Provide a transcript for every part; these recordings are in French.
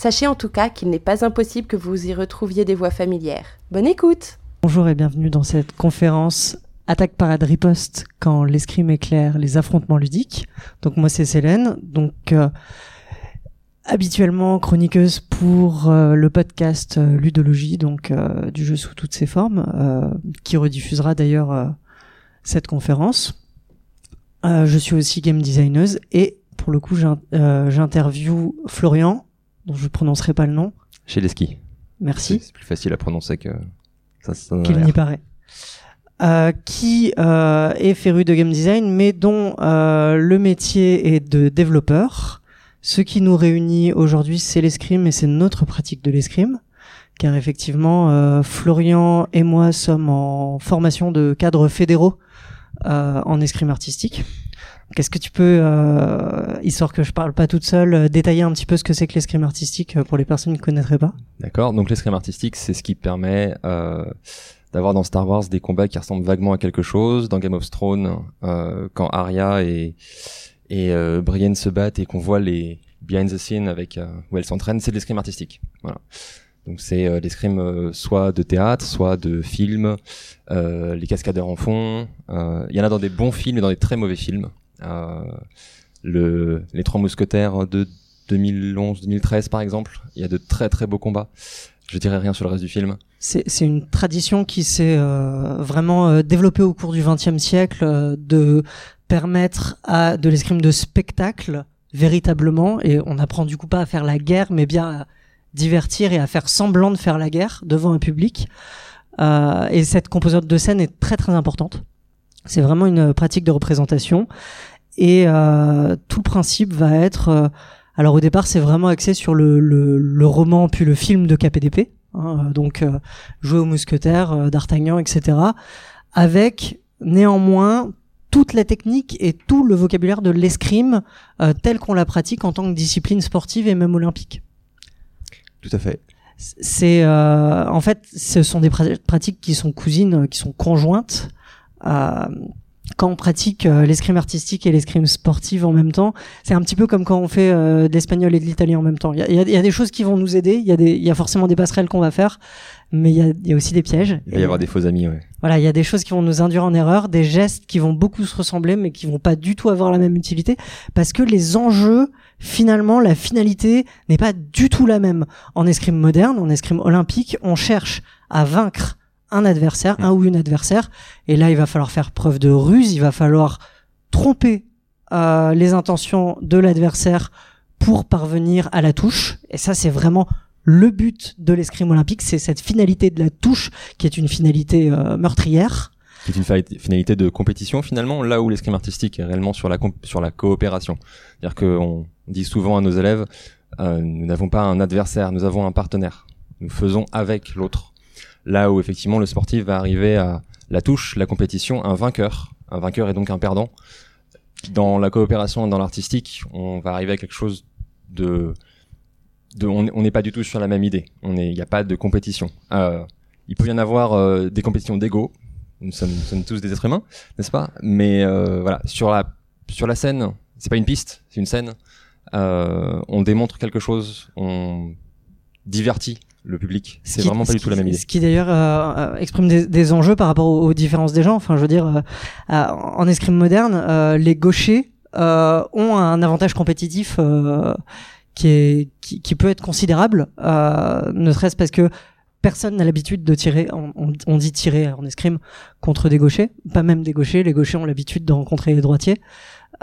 Sachez en tout cas qu'il n'est pas impossible que vous y retrouviez des voix familières. Bonne écoute Bonjour et bienvenue dans cette conférence Attaque parade riposte quand l'escrime éclaire les affrontements ludiques. Donc moi c'est Célène, donc euh, habituellement chroniqueuse pour euh, le podcast euh, Ludologie, donc du jeu sous toutes ses formes, qui rediffusera d'ailleurs cette conférence. Je suis aussi game designeuse et pour le coup j'in- j'interview Florian, dont je prononcerai pas le nom. Chez les skis. Merci. c'est plus facile à prononcer que ça. qu'il n'y paraît. Euh, qui euh, est féru de game design, mais dont euh, le métier est de développeur. Ce qui nous réunit aujourd'hui, c'est l'escrime et c'est notre pratique de l'escrime. Car effectivement, euh, Florian et moi sommes en formation de cadres fédéraux euh, en escrime artistique. Qu'est-ce que tu peux, euh, histoire que je parle pas toute seule, euh, détailler un petit peu ce que c'est que l'escrime artistique euh, pour les personnes qui ne connaîtraient pas? D'accord. Donc l'escrime artistique, c'est ce qui permet euh, d'avoir dans Star Wars des combats qui ressemblent vaguement à quelque chose. Dans Game of Thrones, quand Arya et et Brienne se battent et qu'on voit les behind the scenes avec où elles s'entraînent, c'est de l'escrime artistique. Voilà. Donc c'est l'escrime soit de théâtre, soit de film. Les cascadeurs en. Euh, Il y en a dans des bons films et dans des très mauvais films. Euh, le, les Trois Mousquetaires de 2011-2013 par exemple, il y a de très très beaux combats. Je dirais rien sur le reste du film. C'est une tradition qui s'est euh, vraiment euh, développée au cours du XXe siècle de permettre à de l'escrime de spectacle véritablement, et on n'apprend du coup pas à faire la guerre, mais bien à divertir et à faire semblant de faire la guerre devant un public. Et cette composante de scène est très très importante. C'est vraiment une pratique de représentation. Et euh, tout le principe va être... euh, alors au départ, c'est vraiment axé sur le, le, le roman puis le film de KPDP. hein, euh, donc euh, jouer aux mousquetaires, euh, d'Artagnan, etc. Avec néanmoins toute la technique et tout le vocabulaire de l'escrime euh, tel qu'on la pratique en tant que discipline sportive et même olympique. Tout à fait. C'est euh, en fait, ce sont des pra- pratiques qui sont cousines, euh, qui sont conjointes. Euh, quand on pratique euh, l'escrime artistique et l'escrime sportive en même temps, c'est un petit peu comme quand on fait euh, de l'espagnol et de l'italien en même temps. Il y a, y y des choses qui vont nous aider, il y a, des, il y a forcément des passerelles qu'on va faire, mais il y a, aussi des pièges. Il va y avoir des faux amis, ouais. Voilà, il y a des choses qui vont nous induire en erreur, des gestes qui vont beaucoup se ressembler, mais qui vont pas du tout avoir la même utilité, parce que les enjeux, finalement, la finalité n'est pas du tout la même. En escrime moderne, en escrime olympique, on cherche à vaincre un adversaire, un ou une adversaire, et là, il va falloir faire preuve de ruse, il va falloir tromper euh, les intentions de l'adversaire pour parvenir à la touche, et ça, c'est vraiment le but de l'escrime olympique, c'est cette finalité de la touche qui est une finalité euh, meurtrière. C'est une fa- finalité de compétition finalement, là où l'escrime artistique est réellement sur la, sur la coopération. C'est-à-dire qu'on dit souvent à nos élèves, euh, nous n'avons pas un adversaire, nous avons un partenaire. Nous faisons avec l'autre. Là où effectivement le sportif va arriver à la touche, la compétition, un vainqueur. Un vainqueur est donc un perdant. Dans la coopération et dans l'artistique, on va arriver à quelque chose de... on n'est pas du tout sur la même idée. Il n'y a pas de compétition. Euh, il peut y en avoir euh, des compétitions d'ego. Nous sommes, tous des êtres humains, n'est-ce pas? Mais euh, voilà, sur la sur la scène, c'est pas une piste, c'est une scène. On démontre quelque chose, on divertit le public. Ce C'est vraiment pas du tout la même idée. Ce qui d'ailleurs euh, euh, exprime des, des enjeux par rapport aux, aux différences des gens. Enfin, je veux dire, euh, euh, en escrime moderne, euh, les gauchers euh, ont un avantage compétitif euh, qui, est, qui, qui peut être considérable, euh, ne serait-ce parce que personne n'a l'habitude de tirer, on, on- dit tirer en escrime contre des gauchers, pas même des gauchers, les gauchers ont l'habitude de rencontrer les droitiers.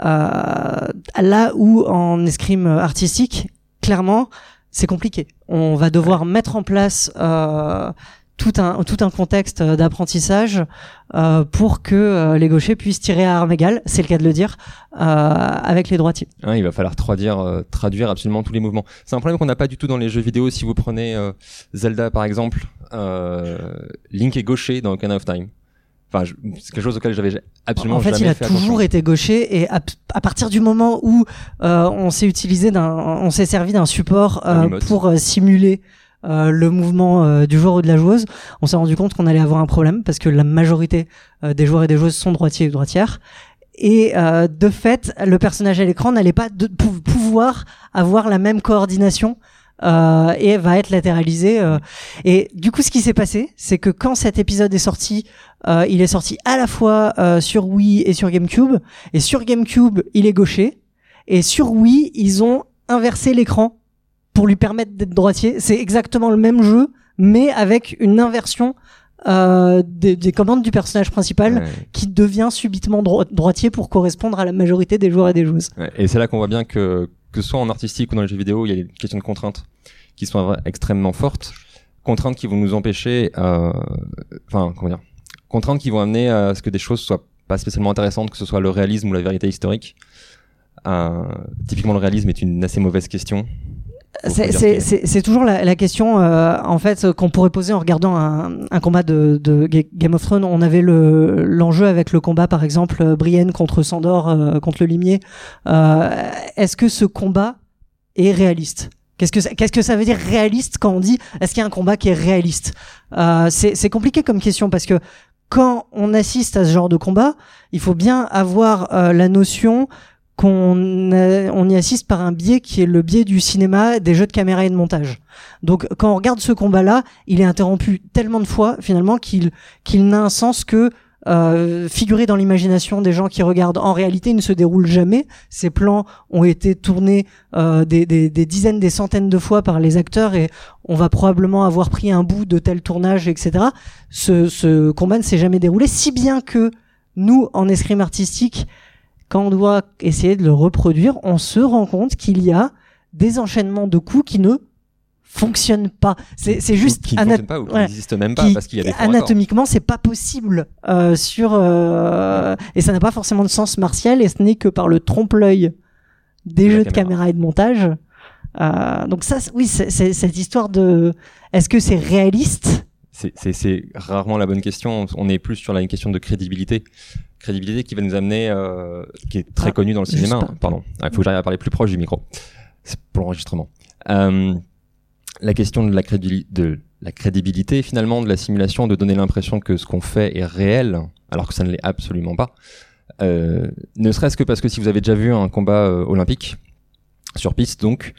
Euh, là où en escrime artistique, clairement, c'est compliqué. On va devoir mettre en place euh, tout un tout un contexte d'apprentissage euh, pour que euh, les gauchers puissent tirer à armes égales, c'est le cas de le dire, euh, avec les droitiers. Hein, il va falloir traduire, euh, traduire absolument tous les mouvements. C'est un problème qu'on n'a pas du tout dans les jeux vidéo. Si vous prenez euh, Zelda par exemple, euh, Link est gaucher dans Ocarina of Time. Enfin, c'est quelque chose auquel j'avais absolument en fait, jamais il a fait toujours attention. été gaucher et à, à partir du moment où euh, on s'est utilisé d'un, on s'est servi d'un support euh, pour euh, simuler le mouvement du joueur ou de la joueuse, on s'est rendu compte qu'on allait avoir un problème parce que la majorité des joueurs et des joueuses sont droitiers ou droitières. Et de fait, le personnage à l'écran n'allait pas de, pouvoir avoir la même coordination euh, et va être latéralisé. euh. Et du coup, ce qui s'est passé, c'est que quand cet épisode est sorti, euh, il est sorti à la fois euh, sur Wii et sur GameCube. Et sur GameCube, il est gaucher. Et sur Wii, ils ont inversé l'écran pour lui permettre d'être droitier. C'est exactement le même jeu, mais avec une inversion euh, des, des commandes du personnage principal Ouais. qui devient subitement dro- droitier pour correspondre à la majorité des joueurs et des joueuses. Ouais, Et c'est là qu'on voit bien que, que soit en artistique ou dans les jeux vidéo, il y a des questions de contraintes qui sont extrêmement fortes. Contraintes qui vont nous empêcher, euh, enfin, comment dire, contraintes qui vont amener à ce que des choses soient pas spécialement intéressantes, que ce soit le réalisme ou la vérité historique. Euh, typiquement, le réalisme est une assez mauvaise question. C'est- toujours la, la question euh, en fait qu'on pourrait poser en regardant un, un combat de, de Ga- Game of Thrones. On avait le l'enjeu avec le combat par exemple euh, Brienne contre Sandor euh, contre le limier. Euh, Est-ce que ce combat est réaliste? Qu'est-ce que ça, qu'est-ce que ça veut dire réaliste quand on dit est-ce qu'il y a un combat qui est réaliste? Euh, C'est c'est compliqué comme question parce que quand on assiste à ce genre de combat, il faut bien avoir euh, la notion qu'on on y assiste par un biais qui est le biais du cinéma, des jeux de caméra et de montage. Donc quand on regarde ce combat-là, il est interrompu tellement de fois finalement qu'il qu'il n'a un sens que euh, figurer dans l'imagination des gens qui regardent. En réalité, il ne se déroule jamais. Ces plans ont été tournés euh, des, des, des dizaines, des centaines de fois par les acteurs et on va probablement avoir pris un bout de tel tournage, etc. Ce, ce combat ne s'est jamais déroulé, si bien que nous, en escrime artistique, quand on doit essayer de le reproduire, on se rend compte qu'il y a des enchaînements de coups qui ne fonctionnent pas. C'est c'est juste qui anat- fonctionnent pas ou qui ouais. même pas qui- parce qu'il y a des anatomiquement c'est pas possible euh, sur euh, et ça n'a pas forcément de sens martial et ce n'est que par le trompe-l'œil des De jeux de caméra. et de montage. Euh, donc ça, oui, c'est c'est- cette histoire de est-ce que c'est réaliste C'est- rarement la bonne question. On est plus sur la, une question de crédibilité. Crédibilité qui va nous amener, euh, qui est très Ah, connue dans le cinéma. pas. Pardon. Il faut que j'arrive à parler plus proche du micro. C'est pour l'enregistrement. Euh, la question de la, crédibili- de la crédibilité, finalement, de la simulation, de donner l'impression que ce qu'on fait est réel, alors que ça ne l'est absolument pas. Euh, ne serait-ce que parce que si vous avez déjà vu un combat olympique, sur piste, donc,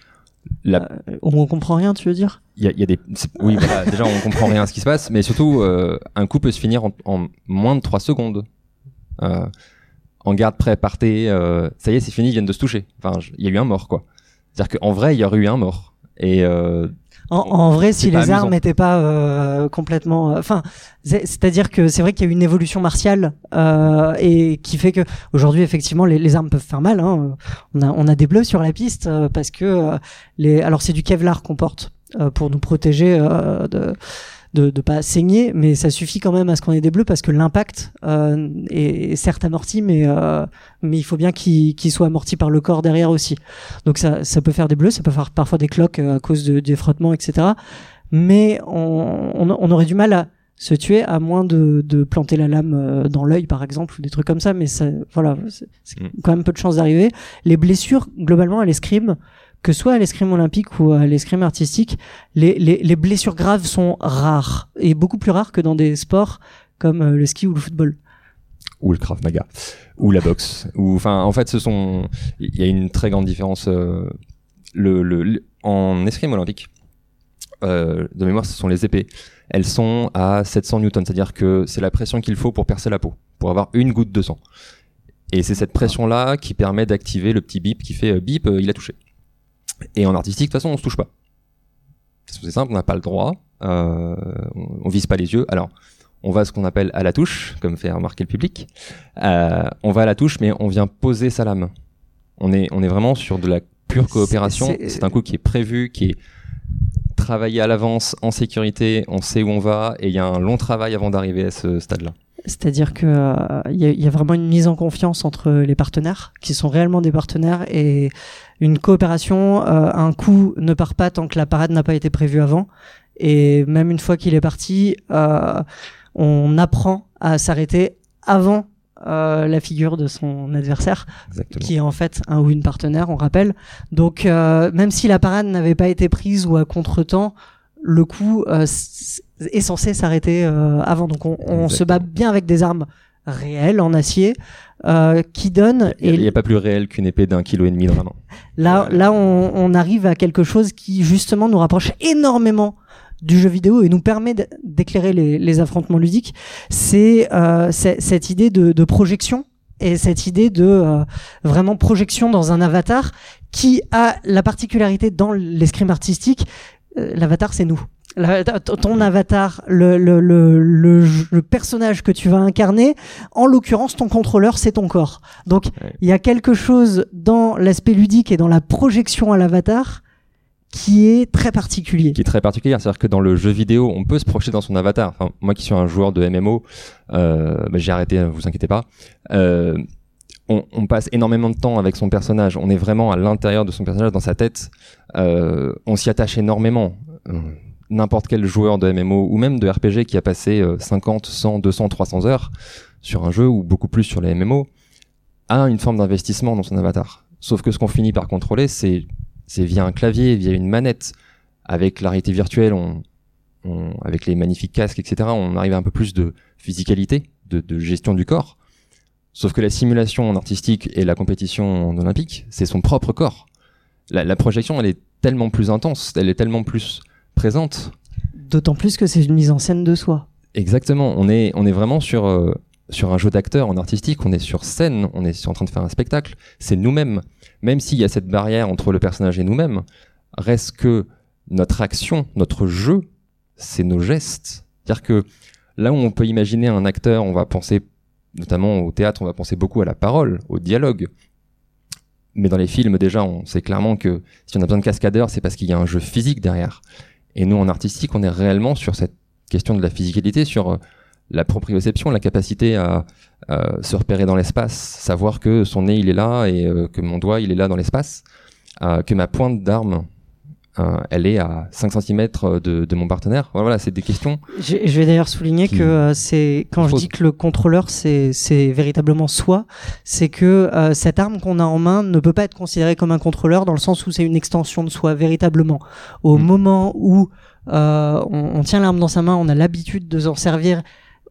la Euh, On comprend rien, tu veux dire? Il y a, il y a des oui voilà, déjà on comprend rien à ce qui se passe mais surtout euh, un coup peut se finir en, en moins de 3 secondes. Euh, en garde prêt partez euh, ça y est c'est fini ils viennent de se toucher. Enfin il y a eu un mort quoi. C'est à dire qu'en vrai il y aurait eu un mort. Et euh, En, en vrai, si les armes n'étaient pas euh, complètement, euh, enfin, c'est- c'est-à-dire que c'est vrai qu'il y a eu une évolution martiale euh, et qui fait que aujourd'hui, effectivement, les, les armes peuvent faire mal. Hein. On a on a des bleus sur la piste euh, parce que euh, les, alors c'est du Kevlar qu'on porte euh, pour nous protéger euh, de de, de pas saigner, mais ça suffit quand même à ce qu'on ait des bleus parce que l'impact euh, est, est certes amorti, mais euh, mais il faut bien qu'il soit amorti par le corps derrière aussi. Donc ça, ça peut faire des bleus, ça peut faire parfois des cloques euh, à cause de, des frottements, etc. Mais on, on, on aurait du mal à se tuer à moins de, de planter la lame euh, dans l'œil, par exemple, ou des trucs comme ça. Mais ça, voilà, c'est Mm. quand même peu de chances d'arriver. Les blessures, globalement, à l'escrime, que soit à l'escrime olympique ou à l'escrime artistique, les, les, les blessures graves sont rares et beaucoup plus rares que dans des sports comme euh, le ski ou le football. ou le Krav Maga. Ou la boxe. Ou enfin en fait ce sont il y a une très grande différence euh, le, le, le- en escrime olympique euh, de mémoire ce sont les épées. Elles sont à 700 newtons c'est à dire que c'est la pression qu'il faut pour percer la peau pour avoir une goutte de sang. Et c'est cette pression là qui permet d'activer le petit bip qui fait euh, bip il a touché et en artistique de toute façon on se touche pas c'est simple on n'a pas le droit euh, on, on vise pas les yeux alors on va à ce qu'on appelle à la touche, comme fait remarquer le public. Euh, on va à la touche, mais on vient poser sa lame. On est, on est vraiment sur de la pure coopération. c'est- C'est un coup qui est prévu, qui est travaillé à l'avance, en sécurité. On sait où on va, et il y a un long travail avant d'arriver à ce stade-là. C'est-à-dire que euh, il y, y a vraiment une mise en confiance entre les partenaires, qui sont réellement des partenaires, et une coopération. euh, un coup ne part pas tant que la parade n'a pas été prévue avant. Et même une fois qu'il est parti, euh, on apprend à s'arrêter avant euh, la figure de son adversaire, Exactement. qui est en fait un ou une partenaire, on rappelle. Donc euh, même si la parade n'avait pas été prise ou à contretemps, le coup euh, est censé s'arrêter euh, avant. Donc on, on se bat bien avec des armes réelles en acier euh, qui donnent Il n'y a, pas plus réel qu'une épée d'un kilo et demi main. Là, là, on, on arrive à quelque chose qui justement nous rapproche énormément du jeu vidéo et nous permet d'éclairer les, les affrontements ludiques. C'est euh, cette idée de, de projection et cette idée de euh, vraiment projection dans un avatar qui a la particularité dans l'escrime artistique. Euh, L'avatar, c'est nous. Ton avatar, le, le, le, le, le personnage que tu vas incarner, en l'occurrence, ton contrôleur, c'est ton corps. Donc, il y a quelque chose dans l'aspect ludique et dans la projection à l'avatar qui est très particulier. qui est très particulière. C'est-à-dire que dans le jeu vidéo, on peut se projeter dans son avatar. Enfin, moi qui suis un joueur de MMO, euh, bah, j'ai arrêté, ne vous inquiétez pas. Euh, on, on passe énormément de temps avec son personnage. On est vraiment à l'intérieur de son personnage, dans sa tête. Euh, on s'y attache énormément. Euh, N'importe quel joueur de MMO ou même de RPG qui a passé euh, 50, 100, 200, 300 heures sur un jeu ou beaucoup plus sur les MMO a une forme d'investissement dans son avatar. Sauf que ce qu'on finit par contrôler, c'est c'est via un clavier, via une manette avec la réalité virtuelle, on, on- avec les magnifiques casques, etc., on arrive à un peu plus de physicalité, de, de gestion du corps. Sauf que la simulation en artistique et la compétition en olympique, c'est son propre corps. La, la projection, elle est tellement plus intense, elle est tellement plus présente. D'autant plus que c'est une mise en scène de soi. Exactement, on est, on est vraiment sur, euh, sur un jeu d'acteur en artistique, on est sur scène, on est sur- en train de faire un spectacle, c'est nous-mêmes. Même s'il y a cette barrière entre le personnage et nous-mêmes, reste que notre action, notre jeu, c'est nos gestes. C'est-à-dire que là où on peut imaginer un acteur, on va penser, notamment au théâtre, on va penser beaucoup à la parole, au dialogue. Mais dans les films, déjà, on sait clairement que si on a besoin de cascadeurs, c'est parce qu'il y a un jeu physique derrière. Et nous, en artistique, on est réellement sur cette question de la physicalité, sur euh, la proprioception, la capacité à se repérer dans l'espace, savoir que son nez il est là et euh, que mon doigt il est là dans l'espace, euh, que ma pointe d'arme euh, elle est à 5 cm de, de mon partenaire. Voilà, voilà, c'est des questions. Je, je vais d'ailleurs souligner Qui- que euh, c'est quand je dis que le contrôleur c'est c'est véritablement soi, c'est que euh, cette arme qu'on a en main ne peut pas être considérée comme un contrôleur dans le sens où c'est une extension de soi véritablement. Au Mm. moment où euh, on, on tient l'arme dans sa main, on a l'habitude de s'en servir.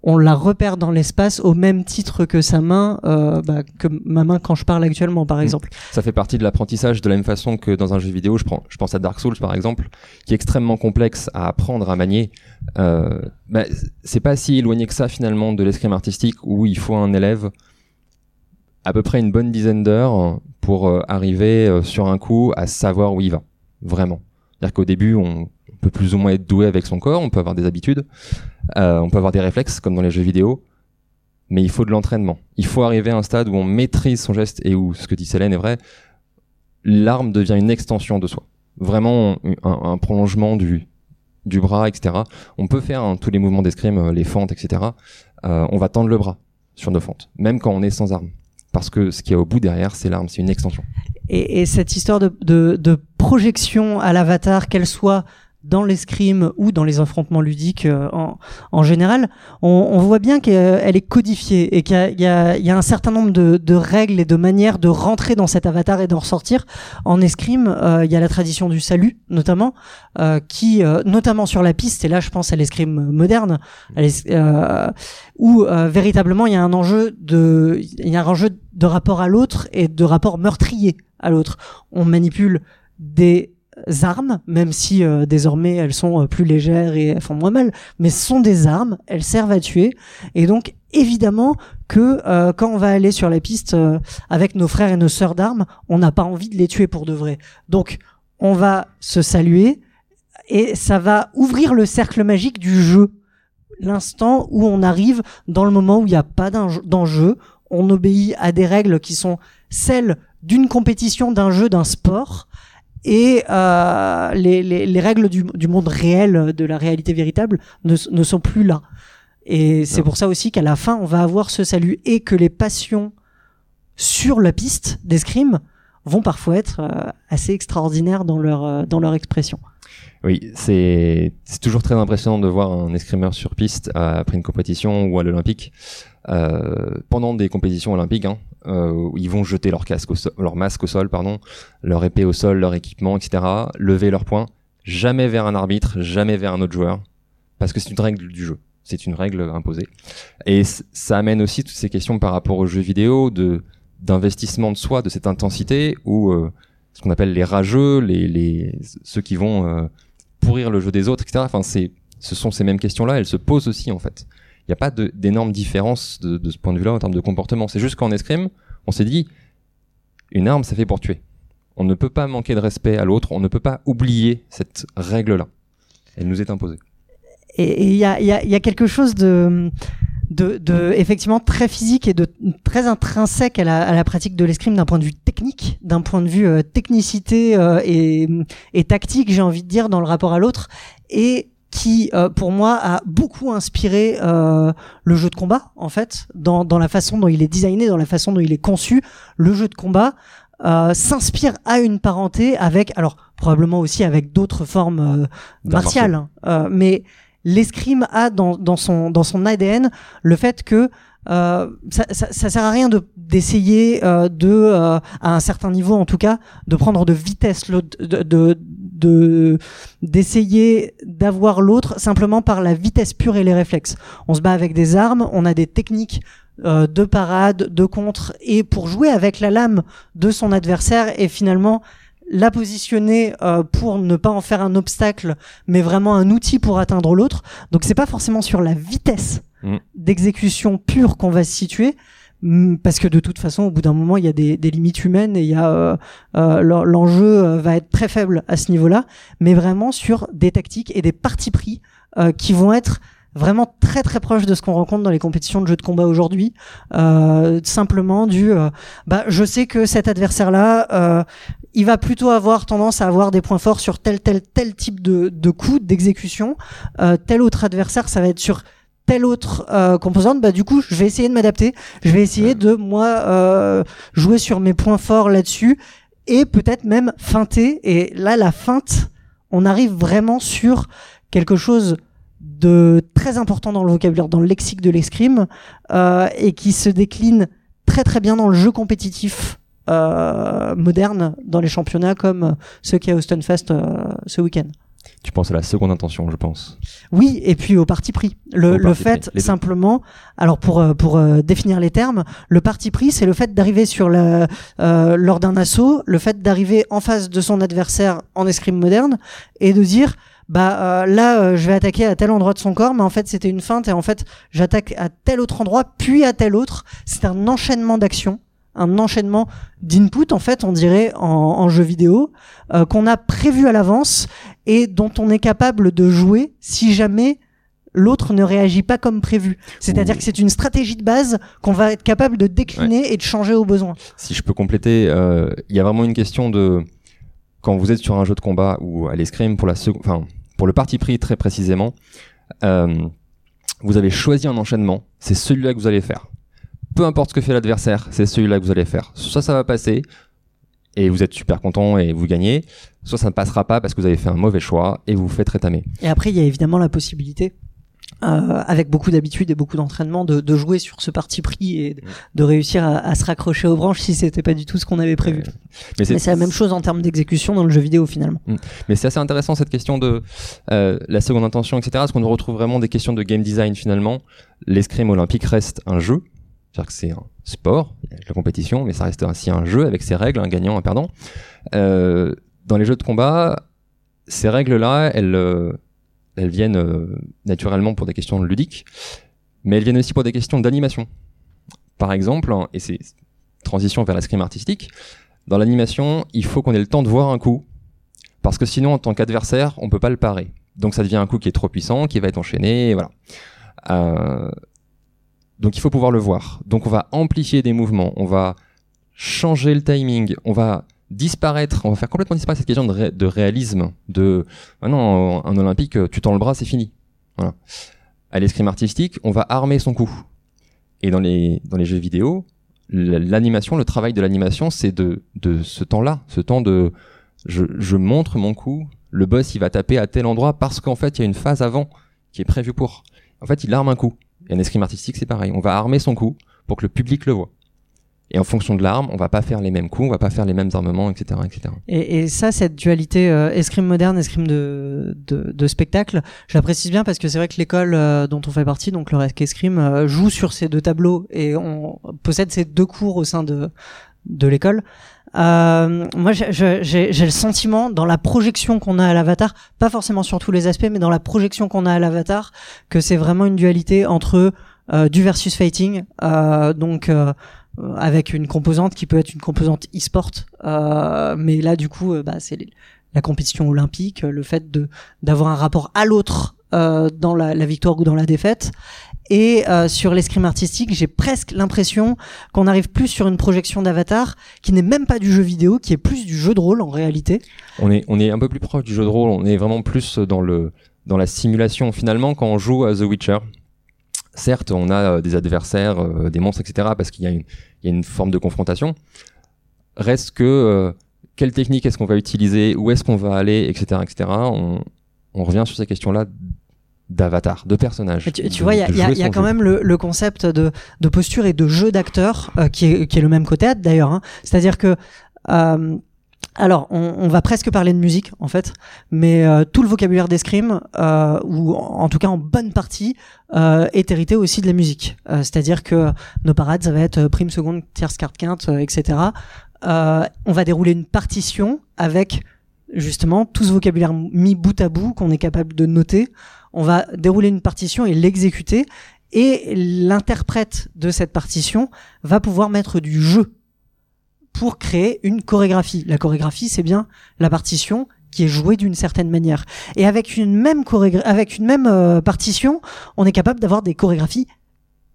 On la repère dans l'espace au même titre que sa main, euh, bah, que ma main quand je parle actuellement, par Mm. exemple. Ça fait partie de l'apprentissage de la même façon que dans un jeu vidéo. Je, prends, je pense à Dark Souls par exemple, qui est extrêmement complexe à apprendre à manier. Euh, bah, c'est pas si éloigné que ça finalement de l'escrime artistique où il faut un élève à peu près une bonne dizaine d'heures pour euh, arriver euh, sur un coup à savoir où il va. Vraiment. C'est-à-dire qu'au début, on plus ou moins être doué avec son corps, on peut avoir des habitudes, euh, on peut avoir des réflexes comme dans les jeux vidéo, mais il faut de l'entraînement. Il faut arriver à un stade où on maîtrise son geste et où, ce que dit Célène est vrai, l'arme devient une extension de soi. Vraiment un, prolongement du, du bras, etc. On peut faire hein, tous les mouvements d'escrime, euh, les fentes, etc. Euh, on va tendre le bras sur nos fentes, même quand on est sans arme. Parce que ce qu'il y a au bout derrière, c'est l'arme, c'est une extension. Et, et cette histoire de, de projection à l'avatar, qu'elle soit dans l'escrime ou dans les affrontements ludiques euh, en, en général, on, on voit bien qu'elle est codifiée et qu'il y y a- un certain nombre de, de règles et de manières de rentrer dans cet avatar et d'en ressortir. En escrime, euh, il y a la tradition du salut, notamment, euh, qui, euh, notamment sur la piste, et là je pense à l'escrime moderne, à l'es- euh, où véritablement il y a un enjeu de, il y a un enjeu de rapport à l'autre et de rapport meurtrier à l'autre. On manipule des armes, même si euh, désormais elles sont euh, plus légères et elles font moins mal, mais ce sont des armes, elles servent à tuer, et donc évidemment que euh, quand on va aller sur la piste euh, avec nos frères et nos sœurs d'armes, on n'a pas envie de les tuer pour de vrai. Donc on va se saluer et ça va ouvrir le cercle magique du jeu. L'instant où on arrive dans le moment où il n'y a pas d'enjeu, on obéit à des règles qui sont celles d'une compétition, d'un jeu, d'un sport, et euh, les, les, les règles du, du monde réel, de la réalité véritable, ne, ne sont plus là. Et c'est pour ça aussi qu'à la fin, on va avoir ce salut et que les passions sur la piste d'escrime vont parfois être euh, assez extraordinaires dans leur, euh, dans leur expression. Oui, c'est c'est toujours très impressionnant de voir un escrimeur sur piste euh, après une compétition ou à l'Olympique. Euh, pendant des compétitions olympiques, hein, euh, où ils vont jeter leur casque, au sol- leur masque au sol, pardon, leur épée au sol, leur équipement, etc. Lever leurs poings, jamais vers un arbitre, jamais vers un autre joueur, parce que c'est une règle du jeu. C'est une règle imposée. Et ça amène aussi toutes ces questions par rapport aux jeux vidéo, de d'investissement de soi, de cette intensité, où euh, ce qu'on appelle les rageux, les, les ceux qui vont euh, pourrir le jeu des autres, etc. Enfin, c'est, ce sont ces mêmes questions-là, elles se posent aussi en fait. Il n'y a pas d'énormes différences de, ce point de vue-là en termes de comportement. C'est juste qu'en escrime, on s'est dit, une arme, ça fait pour tuer. On ne peut pas manquer de respect à l'autre, on ne peut pas oublier cette règle-là. Elle nous est imposée. Et il y y, y a quelque chose de, de, de effectivement très physique et de très intrinsèque à la, à la pratique de l'escrime d'un point de vue technique, d'un point de vue euh, technicité euh, et, et tactique, j'ai envie de dire, dans le rapport à l'autre, et qui, euh, pour moi, a beaucoup inspiré euh, le jeu de combat, en fait, dans, dans la façon dont il est designé, dans la façon dont il est conçu. Le jeu de combat euh, s'inspire à une parenté avec, alors probablement aussi avec d'autres formes euh, martiales, hein, euh, mais l'escrime a dans, son dans son ADN le fait que euh, ça, ça, sert à rien de d'essayer euh, de euh, à un certain niveau en tout cas de prendre de vitesse l'autre de de de- d'essayer d'avoir l'autre simplement par la vitesse pure et les réflexes. On se bat avec des armes, on a des techniques de parade, de contre et pour jouer avec la lame de son adversaire et finalement la positionner euh, pour ne pas en faire un obstacle mais vraiment un outil pour atteindre l'autre. Donc c'est pas forcément sur la vitesse Mm. d'exécution pure qu'on va se situer, mm, parce que de toute façon, au bout d'un moment, il y a des, des limites humaines et il y a euh, euh, l'en- l'enjeu euh, va être très faible à ce niveau-là, mais vraiment sur des tactiques et des partis pris euh, qui vont être vraiment très très proches de ce qu'on rencontre dans les compétitions de jeux de combat aujourd'hui. Euh, simplement du, euh, bah, je sais que cet adversaire-là, euh, il va plutôt avoir tendance à avoir des points forts sur tel tel tel type de, de coup d'exécution. Euh, tel autre adversaire, ça va être sur telle autre euh, composante. Bah du coup, je vais essayer de m'adapter. Je vais essayer de moi euh, jouer sur mes points forts là-dessus et peut-être même feinter. Et là, la feinte, on arrive vraiment sur quelque chose de très important dans le vocabulaire, dans le lexique de l'escrime, euh, et qui se décline très très bien dans le jeu compétitif moderne, dans les championnats comme ceux qui a Austin Fest euh, ce week-end. Tu penses à la seconde intention, je pense. Oui, et puis au parti pris. Le, Au le parti fait pris, simplement, alors pour euh, pour euh, définir les termes, le parti pris, c'est le fait d'arriver sur la euh, lors d'un assaut, le fait d'arriver en face de son adversaire en escrime moderne et de dire bah euh, là euh, je vais attaquer à tel endroit de son corps mais en fait c'était une feinte et en fait j'attaque à tel autre endroit puis à tel autre c'est un enchaînement d'actions un enchaînement d'input en fait on dirait en, en jeu vidéo euh, qu'on a prévu à l'avance et dont on est capable de jouer si jamais l'autre ne réagit pas comme prévu. C'est-à-dire que c'est une stratégie de base qu'on va être capable de décliner et de changer au besoin. Si je peux compléter, euh, il y a vraiment une question de quand vous êtes sur un jeu de combat ou à l'escrime pour la seconde, enfin pour le parti pris très précisément, euh, vous avez choisi un enchaînement, c'est celui-là que vous allez faire. Peu importe ce que fait l'adversaire, c'est celui-là que vous allez faire. Soit ça va passer, et vous êtes super content et vous gagnez, soit ça ne passera pas parce que vous avez fait un mauvais choix et vous vous faites rétamer. Et après, il y a évidemment la possibilité, euh, avec beaucoup d'habitude et beaucoup d'entraînement, de, de jouer sur ce parti pris et de, de réussir à, à se raccrocher aux branches si c'était pas du tout ce qu'on avait prévu. Mais c'est la même chose en termes d'exécution dans le jeu vidéo finalement. Mais c'est assez intéressant cette question de euh, la seconde intention, etc. Parce qu'on retrouve vraiment des questions de game design finalement? L'escrime olympique reste un jeu, c'est-à-dire que c'est un sport, la compétition, mais ça reste ainsi un jeu avec ses règles, un gagnant, un perdant. Euh, dans les jeux de combat, ces règles-là, elles, euh, elles viennent euh, naturellement pour des questions ludiques, mais elles viennent aussi pour des questions d'animation. Par exemple, et c'est transition vers l'escrime artistique, dans l'animation, il faut qu'on ait le temps de voir un coup, parce que sinon, en tant qu'adversaire, on peut pas le parer. Donc ça devient un coup qui est trop puissant, qui va être enchaîné, voilà. Donc il faut pouvoir le voir. Donc on va amplifier des mouvements, on va changer le timing, on va disparaître, on va faire complètement disparaître cette question de, ré- de réalisme, de ah non, un olympique, tu tends le bras, c'est fini. Voilà. À l'escrime artistique, on va armer son coup. Et dans les, jeux vidéo, l'animation, le travail de l'animation, c'est de, de ce temps-là, ce temps de je, je montre mon coup, le boss il va taper à tel endroit parce qu'en fait il y a une phase avant qui est prévue pour. En fait, il arme un coup. Et un escrime artistique, c'est pareil. On va armer son coup pour que le public le voit. Et en fonction de l'arme, on va pas faire les mêmes coups, on va pas faire les mêmes armements, etc., etc. Et, ça, cette dualité euh, escrime moderne, escrime de, spectacle, je la précise bien parce que c'est vrai que l'école euh, dont on fait partie, donc le Rec Escrime, euh, joue sur ces deux tableaux et on possède ces deux cours au sein de, de l'école. Euh, moi, j'ai- le sentiment dans la projection qu'on a à l'avatar, pas forcément sur tous les aspects, mais dans la projection qu'on a à l'avatar, que c'est vraiment une dualité entre euh, du versus fighting, euh, donc euh, avec une composante qui peut être une composante e-sport, euh, mais là du coup, euh, bah, c'est la compétition olympique, le fait de d'avoir un rapport à l'autre euh, dans la victoire ou dans la défaite. Et euh, sur l'escrime artistique, j'ai presque l'impression qu'on arrive plus sur une projection d'avatar qui n'est même pas du jeu vidéo, qui est plus du jeu de rôle en réalité. On est, on est un peu plus proche du jeu de rôle, on est vraiment plus dans le, dans la simulation. Finalement, quand on joue à The Witcher, certes, on a euh, des adversaires, euh, des monstres, etc., parce qu'il y y a une forme de confrontation. Reste que, euh, quelle technique est-ce qu'on va utiliser, où est-ce qu'on va aller, etc., etc. On, on revient sur ces questions-là d'avatar, de personnage. Tu, tu de- vois, il y a, y a- y a quand jeu. même le, le concept de, de posture et de jeu d'acteur euh, qui, est, qui est le même côté d'ailleurs. Hein. C'est-à-dire que euh, alors, on, on va presque parler de musique en fait, mais euh, tout le vocabulaire d'escrime, euh, ou en, en tout cas en bonne partie, euh, est hérité aussi de la musique. Euh, C'est-à-dire que nos parades, ça va être euh, prime, seconde, tierce, quarte, quinte, euh, etc. Euh, on va dérouler une partition avec justement tout ce vocabulaire mis bout à bout qu'on est capable de noter. On va dérouler une partition et l'exécuter, et l'interprète de cette partition va pouvoir mettre du jeu pour créer une chorégraphie. La chorégraphie, c'est bien la partition qui est jouée d'une certaine manière. Et avec une même avec une même euh, partition, on est capable d'avoir des chorégraphies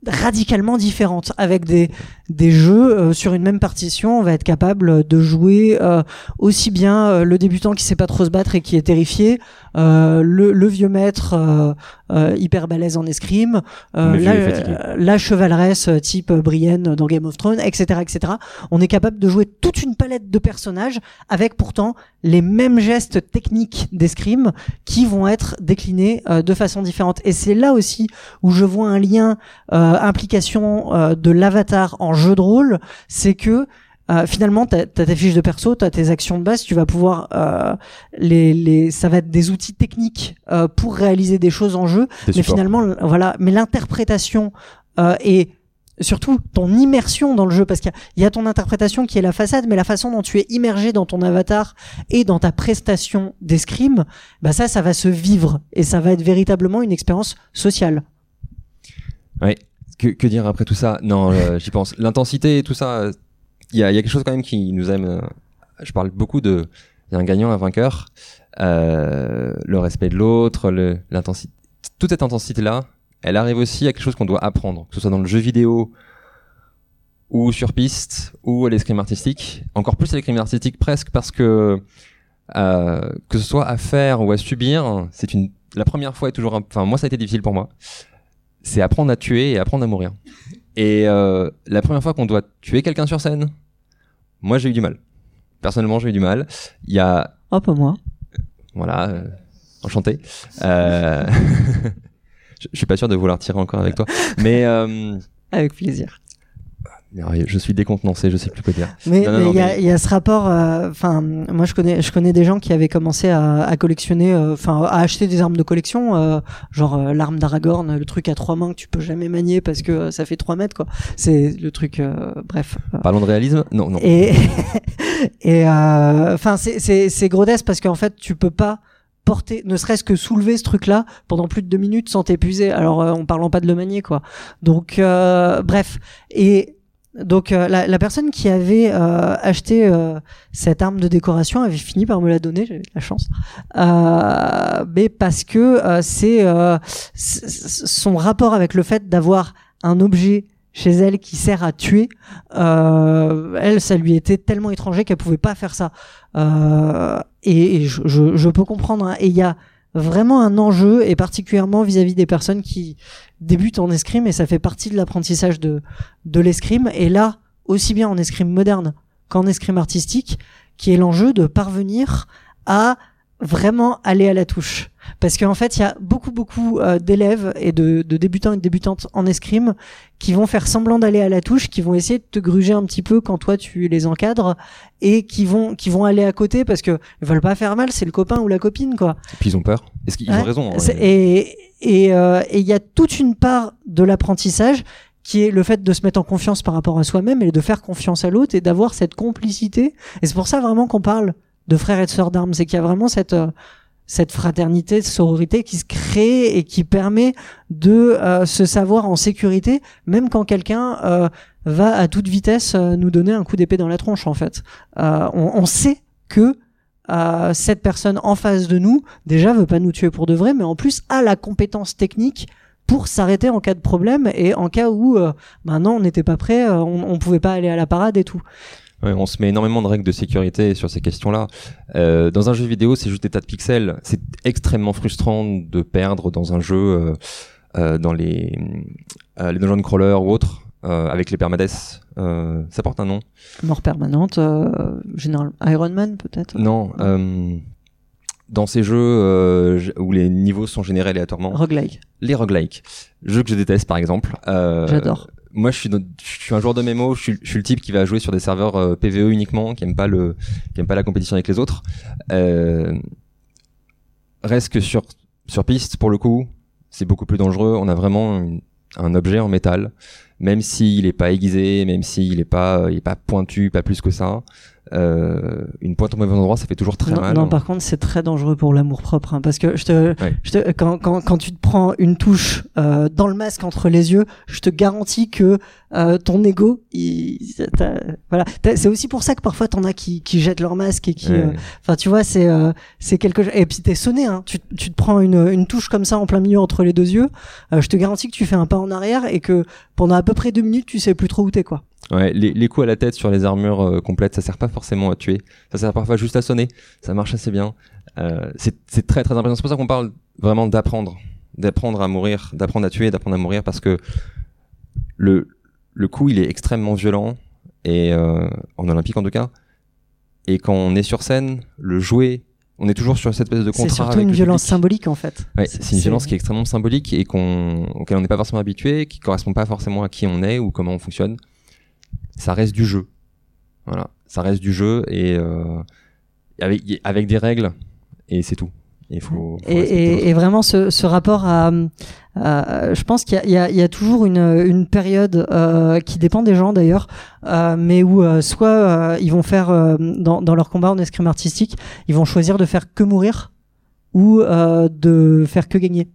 radicalement différentes avec des des jeux euh, sur une même partition on va être capable de jouer euh, aussi bien le débutant qui sait pas trop se battre et qui est terrifié le, le vieux maître euh, euh, hyper balèze en escrime euh, la, euh, la chevaleresse euh, type euh, Brienne dans Game of Thrones etc etc on est capable de jouer toute une palette de personnages avec pourtant les mêmes gestes techniques d'escrime qui vont être déclinés euh, de façon différente. Et c'est là aussi où je vois un lien euh, implication euh, de l'avatar en jeu de rôle, c'est que euh, finalement, t'as as tes fiches de perso, t'as tes actions de base, tu vas pouvoir euh, les, les, ça va être des outils techniques euh, pour réaliser des choses en jeu, mais finalement, voilà, mais l'interprétation euh, et surtout ton immersion dans le jeu, parce qu'il y y, a ton interprétation qui est la façade, mais la façon dont tu es immergé dans ton avatar et dans ta prestation d'escrime, bah ça, ça va se vivre et ça va être véritablement une expérience sociale. Ouais. Que, que dire après tout ça? Non, euh, j'y pense. L'intensité et tout ça, il y a, y a quelque chose quand même qui nous aime. euh, je parle beaucoup de. Un gagnant, un vainqueur. euh, le respect de l'autre, l'intensité. Toute cette intensité-là, elle arrive aussi à quelque chose qu'on doit apprendre, que ce soit dans le jeu vidéo ou sur piste ou à l'escrime artistique. Encore plus à l'escrime artistique presque parce que euh, que ce soit à faire ou à subir, c'est une. La première fois est toujours. un- Enfin, moi, ça a été difficile pour moi c'est apprendre à tuer et apprendre à mourir. Et euh, la première fois qu'on doit tuer quelqu'un sur scène, moi j'ai eu du mal. personnellement, j'ai eu du mal. Il y a, Hop, moi. voilà, euh, enchanté. Euh... je, je suis pas sûr de vouloir tirer encore avec toi, mais euh, Avec plaisir. Je suis décontenancé, je sais plus quoi dire. Mais il y, a- mais- il y a ce rapport. euh, Enfin, moi je connais, je connais des gens qui avaient commencé à, à collectionner, euh, enfin à acheter des armes de collection, euh, genre euh, l'arme d'Aragorn, le truc à trois mains que tu peux jamais manier parce que euh, ça fait 3 mètres quoi. C'est le truc. euh, bref. Parlons de réalisme? Non, non. Et et euh, enfin c'est c'est c'est grotesque parce qu'en fait tu peux pas porter, ne serait-ce que soulever ce truc-là pendant plus de deux minutes sans t'épuiser. Alors euh, en parlant pas de le manier quoi. Donc euh, bref et donc euh, la, la personne qui avait euh, acheté euh, cette arme de décoration avait fini par me la donner, j'avais de la chance. Euh, mais parce que euh, c'est euh, son rapport avec le fait d'avoir un objet chez elle qui sert à tuer, elle, ça lui était tellement étranger qu'elle pouvait pas faire ça. Et et je, je, je peux comprendre. hein. Et il y a vraiment un enjeu, et particulièrement vis-à-vis des personnes qui débutent en escrime, et ça fait partie de l'apprentissage de, de l'escrime. Et là, aussi bien en escrime moderne qu'en escrime artistique, qui est l'enjeu de parvenir à vraiment aller à la touche. Parce qu'en fait, il y a beaucoup, beaucoup euh, d'élèves et de, de débutants et de débutantes en escrime qui vont faire semblant d'aller à la touche, qui vont essayer de te gruger un petit peu quand toi tu les encadres et qui vont qui vont aller à côté parce que ils veulent pas faire mal, c'est le copain ou la copine quoi. Et puis ils ont peur. Est-ce qu'ils Ouais. ont raison hein, et euh, et il y a toute une part de l'apprentissage qui est le fait de se mettre en confiance par rapport à soi-même et de faire confiance à l'autre et d'avoir cette complicité. Et c'est pour ça vraiment qu'on parle de frères et de sœurs d'armes, c'est qu'il y a vraiment cette euh, cette fraternité, cette sororité qui se crée et qui permet de euh, se savoir en sécurité, même quand quelqu'un euh, va à toute vitesse euh, nous donner un coup d'épée dans la tronche. En fait, Euh, on, on sait que euh, cette personne en face de nous déjà veut pas nous tuer pour de vrai, mais en plus a la compétence technique pour s'arrêter en cas de problème et en cas où euh, bah on n'était pas prêt, on, on pouvait pas aller à la parade et tout. Ouais, on se met énormément de règles de sécurité sur ces questions-là. Euh, dans un jeu vidéo, c'est juste des tas de pixels. C'est extrêmement frustrant de perdre dans un jeu, euh, euh, dans les, euh, les dungeon crawlers ou autres, euh, avec les permades. Euh, ça porte un nom Mort permanente, euh, général Iron Man peut-être? Non. Euh, dans ces jeux euh, où les niveaux sont générés aléatoirement, Roguelike, les roguelikes, jeux que je déteste par exemple. J'adore. Moi je suis, un joueur de mémo, je suis, le type qui va jouer sur des serveurs euh, PVE uniquement, qui aime pas la compétition avec les autres. Euh, reste que sur piste pour le coup, c'est beaucoup plus dangereux. On a vraiment un objet en métal, même s'il est pas aiguisé, même s'il est il est pas pointu, pas plus que ça. Euh, une pointe au mauvais endroit, ça fait toujours très non, mal. non, par contre, c'est très dangereux pour l'amour propre, hein, parce que je te, Ouais. je te, quand, quand, quand tu te prends une touche euh, dans le masque entre les yeux, je te garantis que euh, ton ego, il, voilà, c'est aussi pour ça que parfois t'en as qui, qui jettent leur masque et qui, Ouais. euh, enfin, tu vois, c'est, euh, c'est quelque chose. Et puis t'es sonné, hein. Tu, tu te prends une, une touche comme ça en plein milieu entre les deux yeux. euh, je te garantis que tu fais un pas en arrière et que pendant à peu près deux minutes, tu sais plus trop où t'es, quoi. Ouais, les, les coups à la tête sur les armures euh, complètes, ça sert pas forcément à tuer. Ça sert parfois juste à sonner. Ça marche assez bien. Euh, c'est c'est très très important. C'est pour ça qu'on parle vraiment d'apprendre, d'apprendre à mourir, d'apprendre à tuer, d'apprendre à mourir, parce que le le coup il est extrêmement violent et euh, en olympique en tout cas. Et quand on est sur scène, le jouer, on est toujours sur cette espèce de C'est contrat surtout avec une le violence public. symbolique, en fait. Ouais, c'est une violence qui est extrêmement symbolique et qu'on, auquel on n'est pas forcément habitué, qui correspond pas forcément à qui on est ou comment on fonctionne. Ça reste du jeu. Voilà, ça reste du jeu et euh, avec avec des règles et c'est tout. Il faut. faut et, et, et vraiment ce, ce rapport à, à- je pense qu'il y a, y, y toujours une, une période euh, qui dépend des gens d'ailleurs, euh, mais où euh, soit ils vont faire dans, dans leur combat en escrime artistique, ils vont choisir de faire que mourir ou de faire que gagner.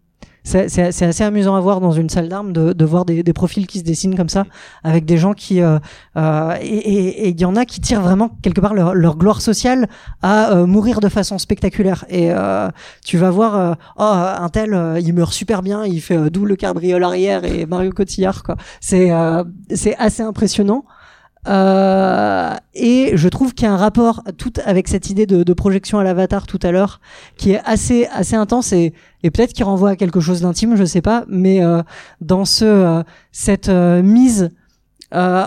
C'est assez amusant à voir dans une salle d'armes de, de voir des, des profils qui se dessinent comme ça avec des gens qui euh, euh, et il y en a qui tirent vraiment quelque part leur, leur gloire sociale à euh, mourir de façon spectaculaire. Et euh, tu vas voir oh un tel il meurt super bien il fait euh, double cabriole arrière et Mario Cotillard quoi. C'est assez impressionnant euh, et je trouve qu'il y a un rapport tout avec cette idée de, projection à l'avatar tout à l'heure qui est assez assez intense et, peut-être qui renvoie à quelque chose d'intime je sais pas mais euh, dans ce euh, cette euh, mise euh,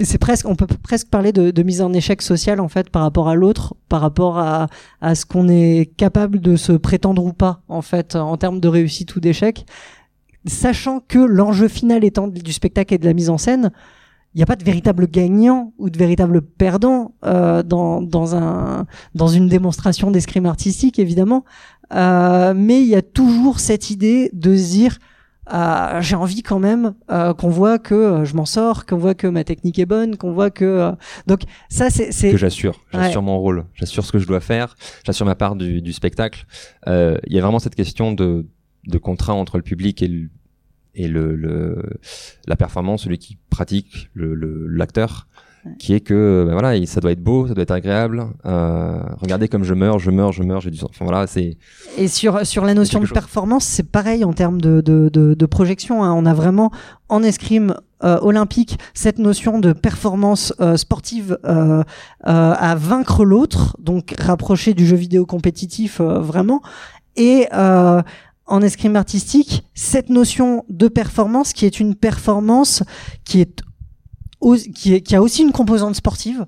c'est presque, on peut presque parler de, mise en échec social en fait par rapport à l'autre, par rapport à, à ce qu'on est capable de se prétendre ou pas en fait en termes de réussite ou d'échec, sachant que l'enjeu final étant du spectacle et de la mise en scène, il n'y a pas de véritable gagnant ou de véritable perdant euh, dans, dans, un, dans une démonstration d'escrime artistique évidemment, euh, mais il y a toujours cette idée de se dire euh, j'ai envie quand même euh, qu'on voit que euh, je m'en sors, qu'on voit que ma technique est bonne, qu'on voit que euh, donc ça c'est c'est que j'assure, j'assure mon rôle, j'assure ce que je dois faire, j'assure ma part du, du spectacle. Il y a vraiment cette question de de contrat entre le public et le, et le, le la performance, celui qui pratique, le l'acteur qui est que ben voilà, ça doit être beau, ça doit être agréable. Euh, regardez comme je meurs, je meurs, je meurs, j'ai du sang. Enfin voilà, c'est. Et sur sur la notion de performance, c'est pareil en termes de de, de, de projection. Hein. On a vraiment en escrime euh, olympique cette notion de performance euh, sportive euh, à vaincre l'autre, donc rapprocher du jeu vidéo compétitif vraiment. Et en escrime artistique, cette notion de performance qui est une performance qui est qui, qui a aussi une composante sportive.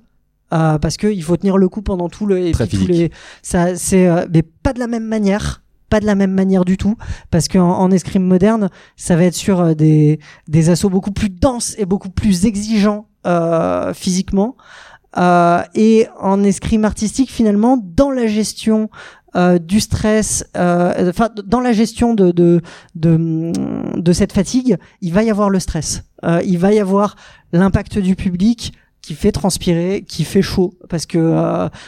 Euh, parce qu'il faut tenir le coup pendant tout le et Très tous les ça c'est euh, mais pas de la même manière pas de la même manière du tout parce qu'en en escrime moderne ça va être sur euh, des des assauts beaucoup plus denses et beaucoup plus exigeants euh, physiquement euh, et en escrime artistique finalement dans la gestion euh, du stress, euh, dans la gestion de, de, de de cette fatigue, il va y avoir le stress, euh, il va y avoir l'impact du public qui fait transpirer, qui fait chaud, parce que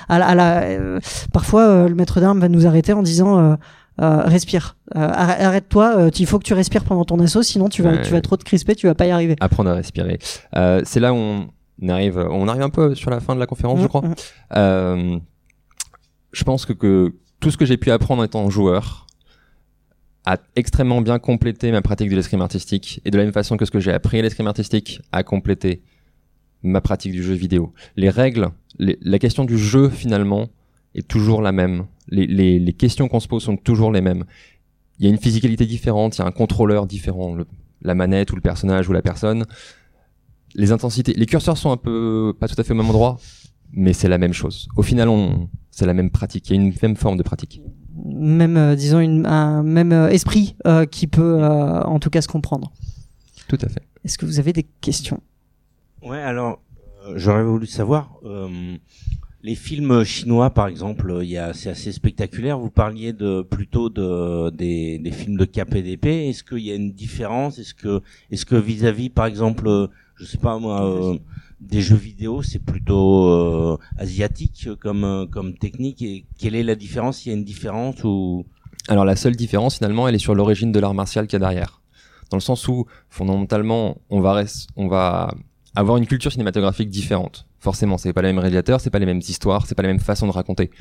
à la, à la parfois le maître d'armes va nous arrêter en disant respire, arrête-toi, il faut que tu respires pendant ton assaut, sinon tu vas tu vas trop te crisper, tu vas pas y arriver. Apprendre à respirer, c'est là où on arrive, on arrive un peu sur la fin de la conférence, je mmh, crois. Mmh. je pense que, que tout ce que j'ai pu apprendre en étant joueur a extrêmement bien complété ma pratique de l'escrime artistique et de la même façon que ce que j'ai appris à l'escrime artistique a complété ma pratique du jeu vidéo. Les règles, la question du jeu finalement est toujours la même. Les, questions qu'on se pose sont toujours les mêmes. Il y a une physicalité différente, il y a un contrôleur différent, la manette ou le personnage ou la personne. Les intensités, les curseurs sont un peu pas tout à fait au même endroit, mais c'est la même chose. Au final, on, c'est la même pratique. Il y a une même forme de pratique. Même, euh, disons, une, un même euh, esprit euh, qui peut, en tout cas, se comprendre. Tout à fait. Est-ce que vous avez des questions? Ouais, alors, j'aurais voulu savoir. les films chinois, par exemple, il y a, c'est assez spectaculaire. Vous parliez de plutôt de des, des films de KPDP. Est-ce qu'il y a une différence? Est-ce que est-ce que vis-à-vis, par exemple, je sais pas moi, des jeux vidéo, c'est plutôt euh, asiatique comme euh, comme technique. Et quelle est la différence? Il y a une différence ou? Alors la seule différence finalement, elle est sur l'origine de l'art martial qu'il y a derrière. Dans le sens où fondamentalement, on va on va avoir une culture cinématographique différente. Forcément, c'est pas les mêmes réalisateurs, c'est pas les mêmes histoires, c'est pas les mêmes façons de raconter.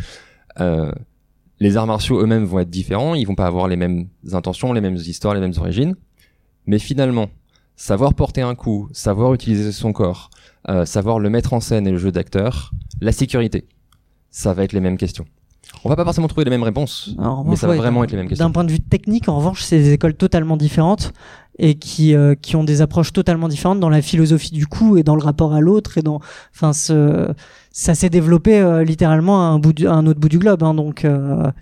Euh, les arts martiaux eux-mêmes vont être différents, ils vont pas avoir les mêmes intentions, les mêmes histoires, les mêmes origines. Mais finalement, savoir porter un coup, savoir utiliser son corps, euh, savoir le mettre en scène et le jeu d'acteur, la sécurité, ça va être les mêmes questions. On va pas forcément trouver les mêmes réponses, mais ça va vraiment être les mêmes questions. D'un point de vue technique, en revanche, c'est des écoles totalement différentes et qui euh, qui ont des approches totalement différentes dans la philosophie du coup et dans le rapport à l'autre et dans, enfin, ce, ça s'est développé euh, littéralement à un bout un autre bout du globe, hein, donc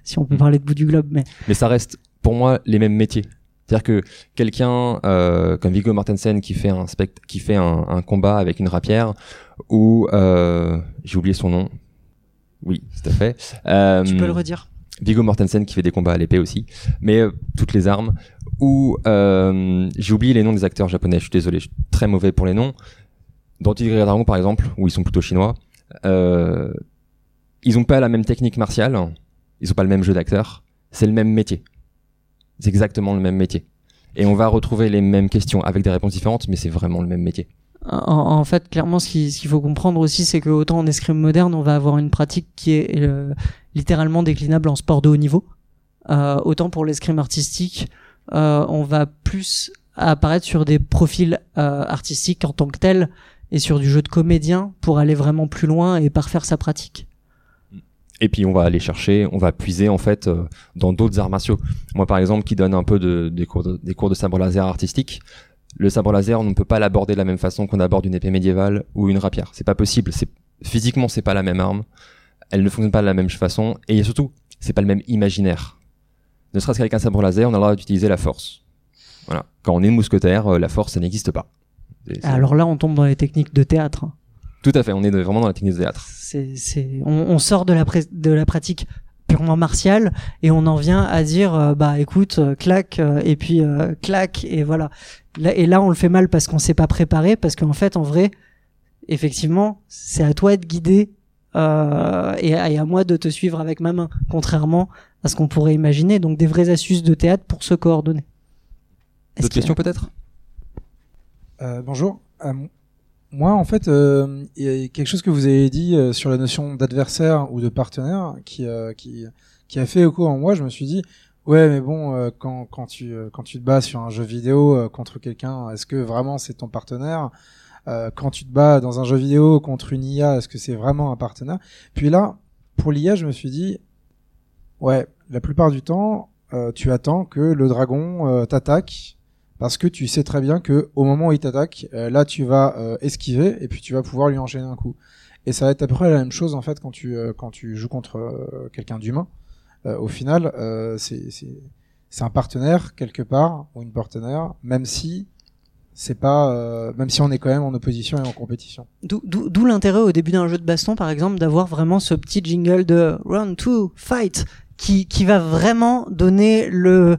si on peut mm. parler de bout du globe, mais. Mais ça reste pour moi les mêmes métiers. C'est-à-dire que quelqu'un euh, comme Viggo Mortensen qui fait un spect qui fait un, un, combat avec une rapière ou euh, j'ai oublié son nom. Oui, tout à fait. Euh, tu peux le redire. Viggo Mortensen qui fait des combats à l'épée aussi, mais euh, toutes les armes. Ou euh, j'ai oublié les noms des acteurs japonais. Je suis désolé, je suis très mauvais pour les noms. Dans Tigre et Dragon par exemple, où ils sont plutôt chinois, euh, ils ont pas la même technique martiale, ils ont pas le même jeu d'acteur. C'est le même métier. C'est exactement le même métier. Et on va retrouver les mêmes questions avec des réponses différentes, mais c'est vraiment le même métier. En, fait, clairement, ce qu'il faut comprendre aussi, c'est que autant en escrime moderne, on va avoir une pratique qui est euh, littéralement déclinable en sport de haut niveau. Euh, autant pour l'escrime artistique, euh, on va plus apparaître sur des profils artistiques en tant que tels et sur du jeu de comédien pour aller vraiment plus loin et parfaire sa pratique. Et puis on va aller chercher, on va puiser en fait euh, dans d'autres arts martiaux. Moi par exemple qui donne un peu de, des, cours de, des cours de sabre laser artistique, Le sabre laser, on ne peut pas l'aborder de la même façon qu'on aborde une épée médiévale ou une rapière. C'est pas possible. C'est physiquement, c'est pas la même arme. Elle ne fonctionne pas de la même façon. Et surtout, c'est pas le même imaginaire. Ne serait-ce qu'avec un sabre laser, on a le droit d'utiliser la force. Voilà. Quand on est mousquetaire, euh, la force, ça n'existe pas. Alors là, on tombe dans les techniques de théâtre. Tout à fait. On est vraiment dans la technique de théâtre. C'est, c'est, on, on sort de la, pré- de la pratique purement martiale et on en vient à dire euh, bah écoute euh, clac euh, et puis euh, clac et voilà Là- et là on le fait mal parce qu'on s'est pas préparé parce qu'en fait en vrai effectivement c'est à toi de guider euh, et, à, et à moi de te suivre avec ma main contrairement à ce qu'on pourrait imaginer donc des vraies astuces de théâtre pour se coordonner Est-ce D'autres a- questions peut-être? Euh, bonjour. Moi, en fait, euh, il y a quelque chose que vous avez dit euh, sur la notion d'adversaire ou de partenaire qui, euh, qui, qui a fait écho en moi. Je me suis dit, ouais, mais bon, quand, quand, tu, quand tu te bats sur un jeu vidéo contre quelqu'un, est-ce que vraiment c'est ton partenaire? Quand tu te bats dans un jeu vidéo contre une IA, est-ce que c'est vraiment un partenaire? Puis là, pour l'IA, je me suis dit, ouais, la plupart du temps, tu attends que le dragon t'attaque parce que tu sais très bien que au moment où il t'attaque, euh, là tu vas euh, esquiver et puis tu vas pouvoir lui enchaîner un coup. Et ça va être à peu près la même chose en fait quand tu euh, quand tu joues contre euh, quelqu'un d'humain. Euh, au final, c'est c'est un partenaire quelque part ou une partenaire, même si c'est pas euh, même si on est quand même en opposition et en compétition. D'où l'intérêt au début d'un jeu de baston, par exemple, d'avoir vraiment ce petit jingle de Round 2, Fight, qui, qui va vraiment donner le,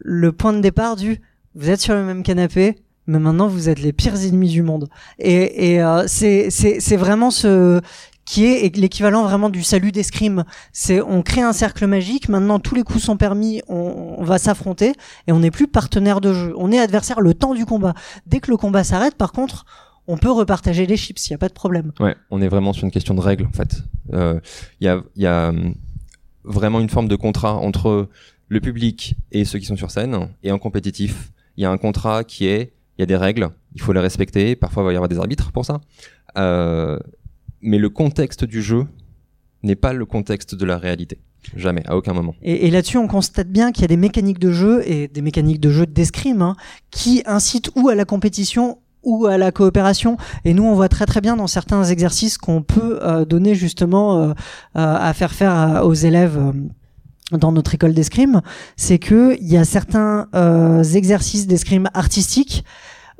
le point de départ du vous êtes sur le même canapé, mais maintenant vous êtes les pires ennemis du monde. Et, et euh, c'est c'est- c'est vraiment ce qui est l'équivalent vraiment du salut d'escrime. C'est on crée un cercle magique, maintenant tous les coups sont permis, on, va s'affronter et on n'est plus partenaire de jeu. On est adversaire le temps du combat. Dès que le combat s'arrête, par contre, on peut repartager les chips, il y a pas de problème. Ouais, on est vraiment sur une question de règles en fait. Euh, Il y a, y a hum, vraiment une forme de contrat entre le public et ceux qui sont sur scène. Et en compétitif, il y a un contrat qui est, il y a des règles, il faut les respecter. Parfois, il va y avoir des arbitres pour ça. Euh, mais le contexte du jeu n'est pas le contexte de la réalité. Jamais, à aucun moment. Et, là-dessus, on constate bien qu'il y a des mécaniques de jeu et des mécaniques de jeu d'escrime hein, qui incitent ou à la compétition ou à la coopération. Et nous, on voit très très bien dans certains exercices qu'on peut euh, donner justement euh, euh, à faire faire aux élèves. Dans notre école d'escrime, c'est que il y a certains euh, exercices d'escrime artistique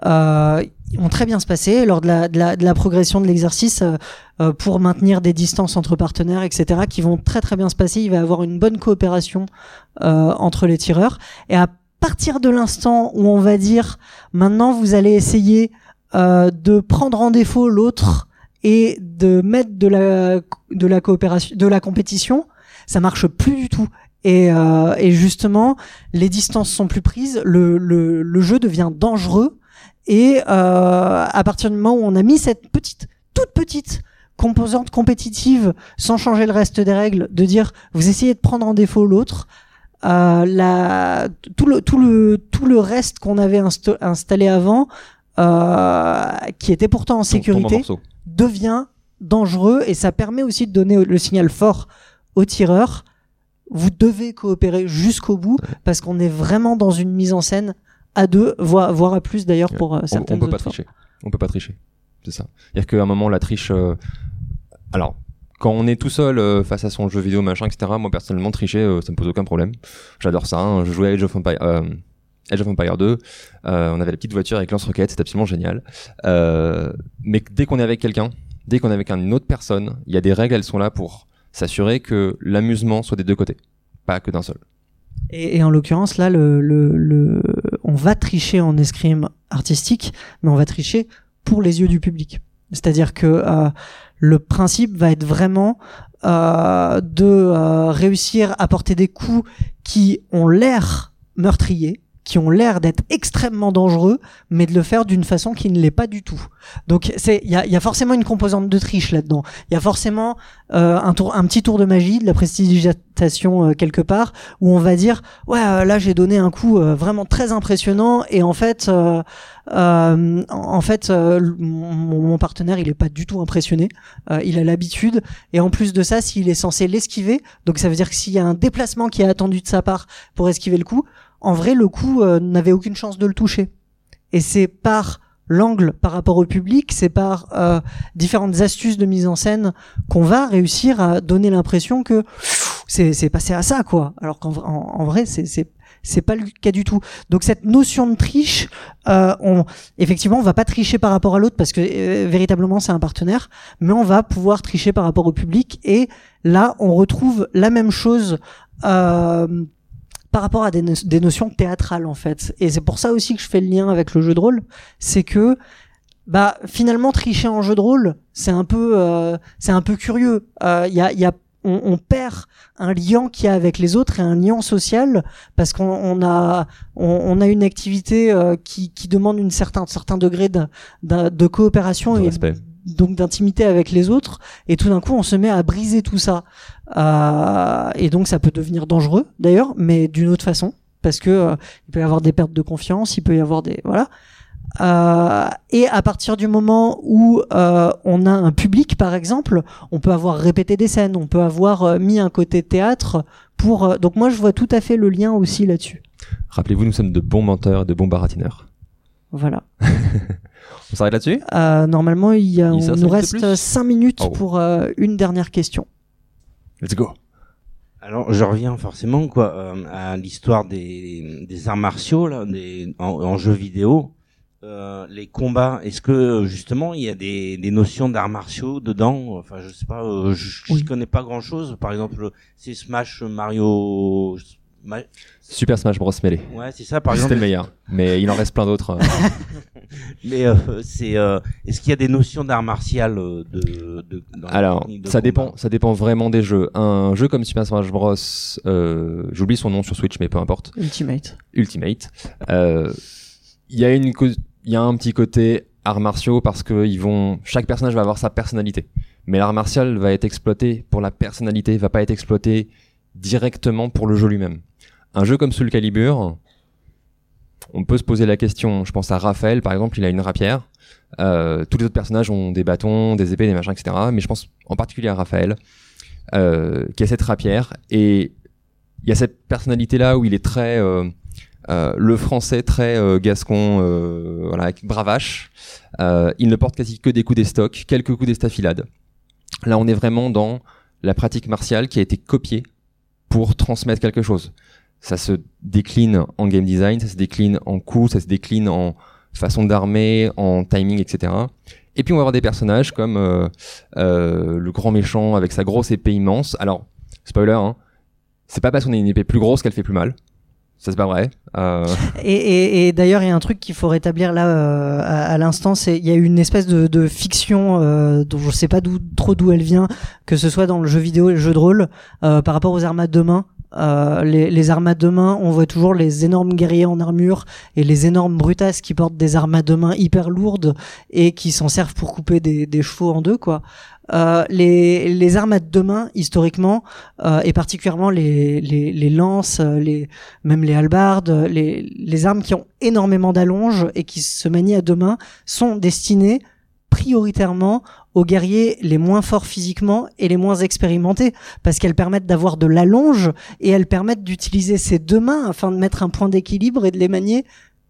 euh, vont très bien se passer lors de la, de la, de la progression de l'exercice euh, euh, pour maintenir des distances entre partenaires, etc., qui vont très très bien se passer. Il va y avoir une bonne coopération euh, entre les tireurs. Et à partir de l'instant où on va dire maintenant vous allez essayer euh, de prendre en défaut l'autre et de mettre de la de la coopération de la compétition, ça marche plus du tout. Et, euh, et justement, les distances sont plus prises, le, le, le jeu devient dangereux. Et euh, à partir du moment où on a mis cette petite, toute petite composante compétitive, sans changer le reste des règles, de dire vous essayez de prendre en défaut l'autre, euh, la, tout le tout le tout le reste qu'on avait installé avant, euh, qui était pourtant en sécurité, devient dangereux et ça permet aussi de donner le signal fort aux tireurs. Vous devez coopérer jusqu'au bout parce qu'on est vraiment dans une mise en scène à deux, voire, voire à plus d'ailleurs pour euh, on, certaines on peut pas autres tricher. On peut pas tricher. C'est ça. C'est-à-dire qu'à un moment, la triche. euh, Alors, quand on est tout seul euh, face à son jeu vidéo, machin, etc., moi personnellement, tricher, euh, ça me pose aucun problème. J'adore ça. hein. Je jouais à Age of Empire. euh, Age of Empire 2, euh, on avait la petite voiture avec lance-roquette, c'est absolument génial. Mais dès qu'on est avec quelqu'un, dès qu'on est avec une autre personne, il y a des règles, elles sont là pour s'assurer que l'amusement soit des deux côtés, pas que d'un seul. Et, et en l'occurrence, là, le, le, on va tricher en escrime artistique, mais on va tricher pour les yeux du public. C'est-à-dire que euh, le principe va être vraiment euh, de euh, réussir à porter des coups qui ont l'air meurtriers, qui ont l'air d'être extrêmement dangereux, mais de le faire d'une façon qui ne l'est pas du tout. Donc c'est il y a, y a forcément une composante de triche là-dedans. Il y a forcément euh, un tour, un petit tour de magie, de la prestidigitation euh, quelque part, où on va dire ouais euh, là j'ai donné un coup euh, vraiment très impressionnant et en fait euh, euh, en fait mon, mon partenaire il est pas du tout impressionné, il a l'habitude et en plus de ça s'il est censé l'esquiver, donc ça veut dire que s'il y a un déplacement qui est attendu de sa part pour esquiver le coup, en vrai le coup euh, n'avait aucune chance de le toucher. et c'est par l'angle par rapport au public, c'est par euh, différentes astuces de mise en scène qu'on va réussir à donner l'impression que c'est passé à ça quoi. Alors qu'en en, en vrai c'est c'est pas le cas du tout. Donc cette notion de triche, euh, on effectivement on va pas tricher par rapport à l'autre parce que euh, véritablement c'est un partenaire, mais on va pouvoir tricher par rapport au public et là on retrouve la même chose. Euh, par rapport à des, no- des notions théâtrales en fait. Et c'est pour ça aussi que je fais le lien avec le jeu de rôle, c'est que bah finalement tricher en jeu de rôle, c'est un peu euh, c'est un peu curieux. Euh, Il y a, y a on, on perd un lien qu'il y a avec les autres et un lien social parce qu'on on a on, on a une activité euh, qui, qui demande une certain certain degré de, de, de coopération De et respect. Donc d'intimité avec les autres et tout d'un coup on se met à briser tout ça. Euh, et donc ça peut devenir dangereux d'ailleurs mais d'une autre façon parce que euh, il peut y avoir des pertes de confiance il peut y avoir des voilà. Euh, et à partir du moment où euh, on a un public par exemple on peut avoir répété des scènes on peut avoir euh, mis un côté théâtre pour euh, donc moi je vois tout à fait le lien aussi là-dessus. Rappelez-vous, nous sommes de bons menteurs de bons baratineurs. Voilà On s'arrête là-dessus? Euh, normalement il, y a, Il on nous reste reste plus? 5 minutes Oh. pour euh, une dernière question Let's go. Alors, je reviens forcément quoi euh, à l'histoire des, des arts martiaux là, des, en, en jeu vidéo. Euh, les combats, est-ce que justement il y a des, des notions d'arts martiaux dedans? Enfin, je sais pas, euh, je, je Oui. connais pas grand-chose. Par exemple, c'est Smash Mario. Ma- Super Smash Bros. Melee. Ouais, c'est ça. Par C'était exemple, le meilleur. Mais il en reste plein d'autres. euh. mais euh, c'est euh, est-ce qu'il y a des notions d'art martial de, de dans les Alors, de ça combat dépend, ça dépend vraiment des jeux. Un jeu comme Super Smash Bros, euh, j'oublie son nom sur Switch, mais peu importe. Ultimate Ultimate. Euh, Il y a une, co- il y a un petit côté arts martiaux parce que ils vont, chaque personnage va avoir sa personnalité. Mais l'art martial va être exploité pour la personnalité, va pas être exploité directement pour le jeu lui-même. Un jeu comme Soul Calibur, on peut se poser la question. Je pense à Raphaël, par exemple, il a une rapière. Euh, tous les autres personnages ont des bâtons, des épées, des machins, etc. Mais je pense en particulier à Raphaël, euh, qui a cette rapière. Et il y a cette personnalité-là où il est très... euh, euh, le français très euh, gascon, euh, voilà, bravache. Il ne porte quasi que des coups d'estoc, quelques coups d'estafilade. Là, on est vraiment dans la pratique martiale qui a été copiée pour transmettre quelque chose. Ça se décline en game design, ça se décline en coups, ça se décline en façon d'armer, en timing, etc. Et puis on va avoir des personnages comme euh, euh, le grand méchant avec sa grosse épée immense. Alors, spoiler, hein, c'est pas parce qu'on a une épée plus grosse qu'elle fait plus mal. Ça c'est pas vrai. Euh, Et, et, et d'ailleurs, il y a un truc qu'il faut rétablir là euh, à, l'instant, c'est il y a une espèce de, de fiction euh, dont je sais pas trop d'où elle vient, que ce soit dans le jeu vidéo et le jeu de rôle, euh, par rapport aux armes à deux mains. Euh, les, les armes à deux mains, on voit toujours les énormes guerriers en armure et les énormes brutasses qui portent des armes à deux mains hyper lourdes et qui s'en servent pour couper des, des chevaux en deux, quoi. Euh, les, les armes à deux mains, historiquement, euh, et particulièrement les, les, les lances, les, même les halbardes, les, les armes qui ont énormément d'allonge et qui se manient à deux mains, sont destinées prioritairement aux guerriers les moins forts physiquement et les moins expérimentés, parce qu'elles permettent d'avoir de l'allonge et elles permettent d'utiliser ces deux mains afin de mettre un point d'équilibre et de les manier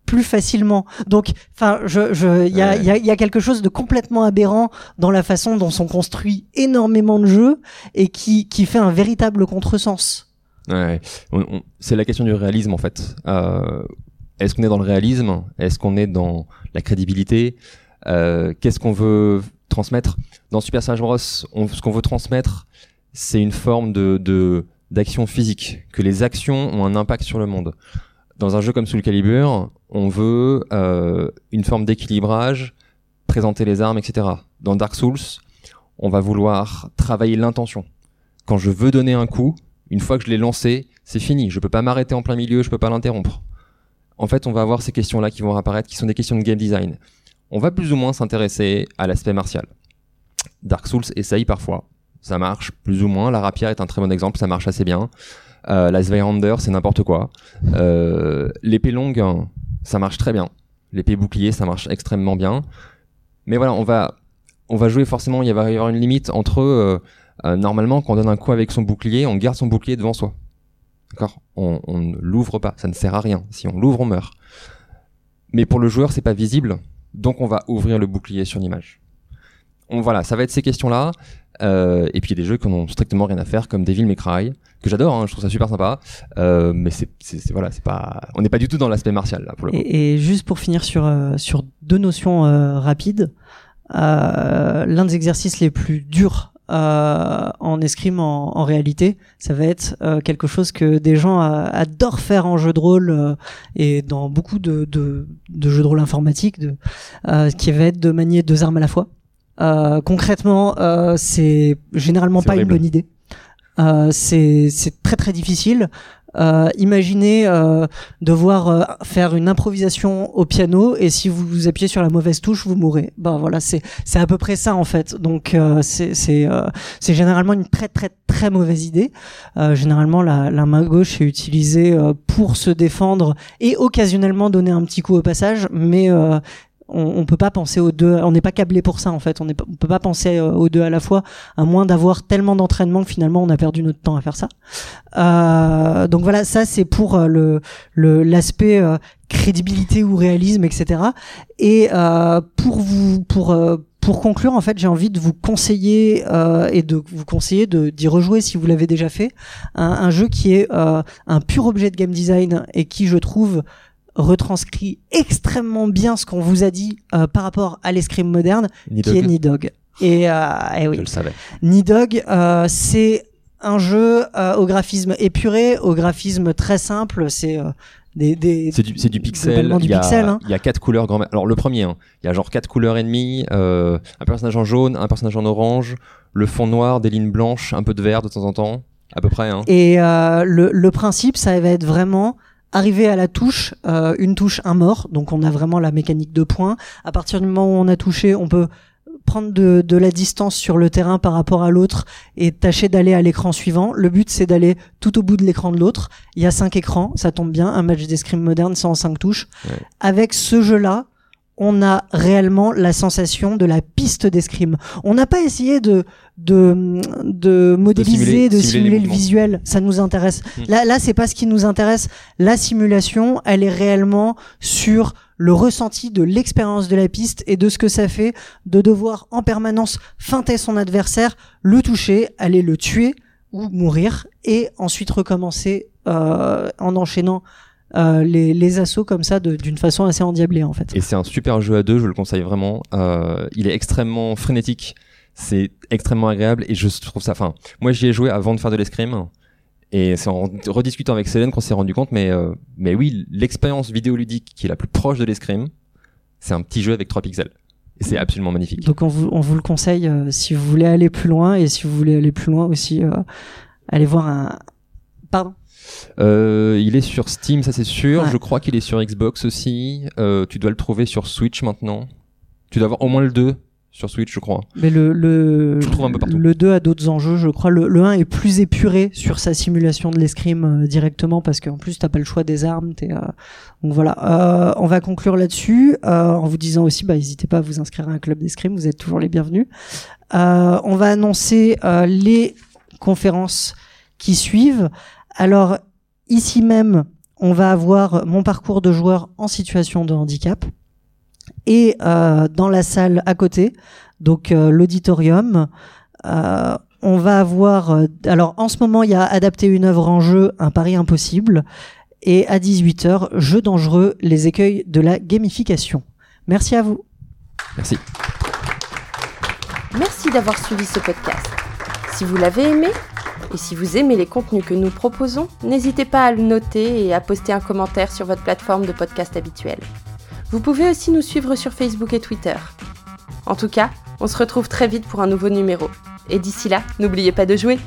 plus facilement. Donc, enfin, je, je, il y a, Ouais. il y, a, il y a quelque chose de complètement aberrant dans la façon dont sont construits énormément de jeux et qui, qui fait un véritable contresens. Ouais, c'est la question du réalisme en fait. Euh, est-ce qu'on est dans le réalisme? Est-ce qu'on est dans la crédibilité? Euh, Qu'est-ce qu'on veut transmettre? Dans Super Smash Bros, ce qu'on veut transmettre, c'est une forme de- d'action physique, que les actions ont un impact sur le monde. Dans un jeu comme Soul Calibur, on veut euh, une forme d'équilibrage, présenter les armes, etc. Dans Dark Souls, on va vouloir travailler l'intention. Quand je veux donner un coup, une fois que je l'ai lancé, c'est fini. Je peux pas m'arrêter en plein milieu, je peux pas l'interrompre. En fait, on va avoir ces questions-là qui vont apparaître, qui sont des questions de game design. On va plus ou moins s'intéresser à l'aspect martial. Dark Souls essaye parfois. Ça marche plus ou moins. La rapière est un très bon exemple, ça marche assez bien. Euh, la Zweihander, c'est n'importe quoi. Euh, L'épée longue, ça marche très bien. L'épée bouclier, ça marche extrêmement bien. Mais voilà, on va, jouer forcément, il va y avoir une limite entre euh, normalement, quand on donne un coup avec son bouclier, on garde son bouclier devant soi. D'accord? On, on ne l'ouvre pas, ça ne sert à rien. Si on l'ouvre, on meurt. mais pour le joueur, c'est pas visible, donc on va ouvrir le bouclier sur l'image. On, voilà, ça va être ces questions-là. Euh, et puis il y a des jeux qui n'ont strictement rien à faire, comme Devil May Cry, que j'adore, hein, je trouve ça super sympa. Euh, mais c'est, voilà, c'est pas, on n'est pas du tout dans l'aspect martial là pour le. Et, et juste pour finir sur, euh, sur deux notions euh, rapides, euh, l'un des exercices les plus durs euh, en escrime en, en réalité, ça va être euh, quelque chose que des gens euh, adorent faire en jeu de rôle euh, et dans beaucoup de, de, de jeux de rôle informatiques, de, qui va être de manier deux armes à la fois. Concrètement, c'est généralement pas horrible. une bonne idée. C'est très très difficile. Euh, imaginez euh, devoir euh, faire une improvisation au piano et si vous, vous appuyez sur la mauvaise touche, vous mourrez. Ben voilà, c'est c'est à peu près ça en fait. Donc euh, c'est c'est euh, c'est généralement une très très très mauvaise idée. Euh, généralement la, la main gauche est utilisée pour se défendre et occasionnellement donner un petit coup au passage, mais on, peut pas penser aux deux. On n'est pas câblé pour ça en fait. On on peut pas penser euh, aux deux à la fois, à moins d'avoir tellement d'entraînement que finalement on a perdu notre temps à faire ça. Euh, donc voilà, ça c'est pour euh, le l'aspect euh, crédibilité ou réalisme, etc. Et pour vous pour pour conclure, en fait, j'ai envie de vous conseiller et de vous conseiller d'y rejouer si vous l'avez déjà fait. Un, jeu qui est un pur objet de game design et qui, je trouve, retranscrit extrêmement bien ce qu'on vous a dit euh, par rapport à l'escrime moderne, qui est Nidhogg. Et, euh, eh oui. je le savais. Nidhogg, euh, c'est un jeu euh, au graphisme épuré, au graphisme très simple. C'est euh, des, des C'est du, pixel. il y a, pixel, hein. il y a quatre couleurs grand. Alors le premier, hein, il y a genre quatre couleurs et demie, euh, un personnage en jaune, un personnage en orange, le fond noir, des lignes blanches, un peu de vert de temps en temps, à peu près. Hein. Et euh, le, le principe, ça va être vraiment arriver à la touche, euh, une touche, un mort. Donc on a vraiment la mécanique de points. À partir du moment où on a touché, on peut prendre de, de la distance sur le terrain par rapport à l'autre et tâcher d'aller à l'écran suivant. Le but, c'est d'aller tout au bout de l'écran de l'autre. Il y a cinq écrans, ça tombe bien. Un match d'escrime moderne, c'est en cinq touches. Ouais. Avec ce jeu-là, on a réellement la sensation de la piste d'escrime. On n'a pas essayé de de, de modéliser, simuler- de simuler le visuel. Ça nous intéresse. Hmm. Là, là, c'est pas ce qui nous intéresse. La simulation, elle est réellement sur le ressenti de l'expérience de la piste et de ce que ça fait de devoir en permanence feinter son adversaire, le toucher, aller le tuer ou mourir et ensuite recommencer euh, en enchaînant euh, les, les assauts comme ça d'une façon assez endiablée en fait. Et c'est un super jeu à deux, je le conseille vraiment. Euh, il est extrêmement frénétique, c'est extrêmement agréable et je trouve ça. Enfin, moi j'y ai joué avant de faire de l'escrime et c'est en rediscutant avec Célène qu'on s'est rendu compte. Mais euh, mais oui, l'expérience vidéoludique qui est la plus proche de l'escrime, c'est un petit jeu avec 3 pixels et c'est absolument magnifique. Donc on vous, on vous le conseille euh, si vous voulez aller plus loin et si vous voulez aller plus loin aussi, euh, allez voir un. Pardon? Euh, il est sur Steam, ça c'est sûr. Ouais. Je crois qu'il est sur Xbox aussi. Euh, tu dois le trouver sur Switch maintenant. Tu dois avoir au moins le 2 sur Switch, je crois. Mais le le Je le un peu partout. le 2 a d'autres enjeux, je crois. Le, le 1 est plus épuré sur sa simulation de l'escrime euh, directement parce qu'en plus t'as pas le choix des armes. Euh, Donc voilà. Euh, on va conclure là-dessus en vous disant aussi, bah n'hésitez pas à vous inscrire à un club d'escrime. Vous êtes toujours les bienvenus. On va annoncer les conférences qui suivent. Alors ici même, on va avoir mon parcours de joueur en situation de handicap et euh, dans la salle à côté, donc euh, l'auditorium. euh, on va avoir. euh, alors en ce moment, il y a adapté une œuvre en jeu, un pari impossible, et à 18h, jeu dangereux, les écueils de la gamification. Merci à vous. Merci. Merci d'avoir suivi ce podcast. Si vous l'avez aimé, et si vous aimez les contenus que nous proposons, n'hésitez pas à le noter et à poster un commentaire sur votre plateforme de podcast habituelle. Vous pouvez aussi nous suivre sur Facebook et Twitter. En tout cas, on se retrouve très vite pour un nouveau numéro. Et d'ici là, n'oubliez pas de jouer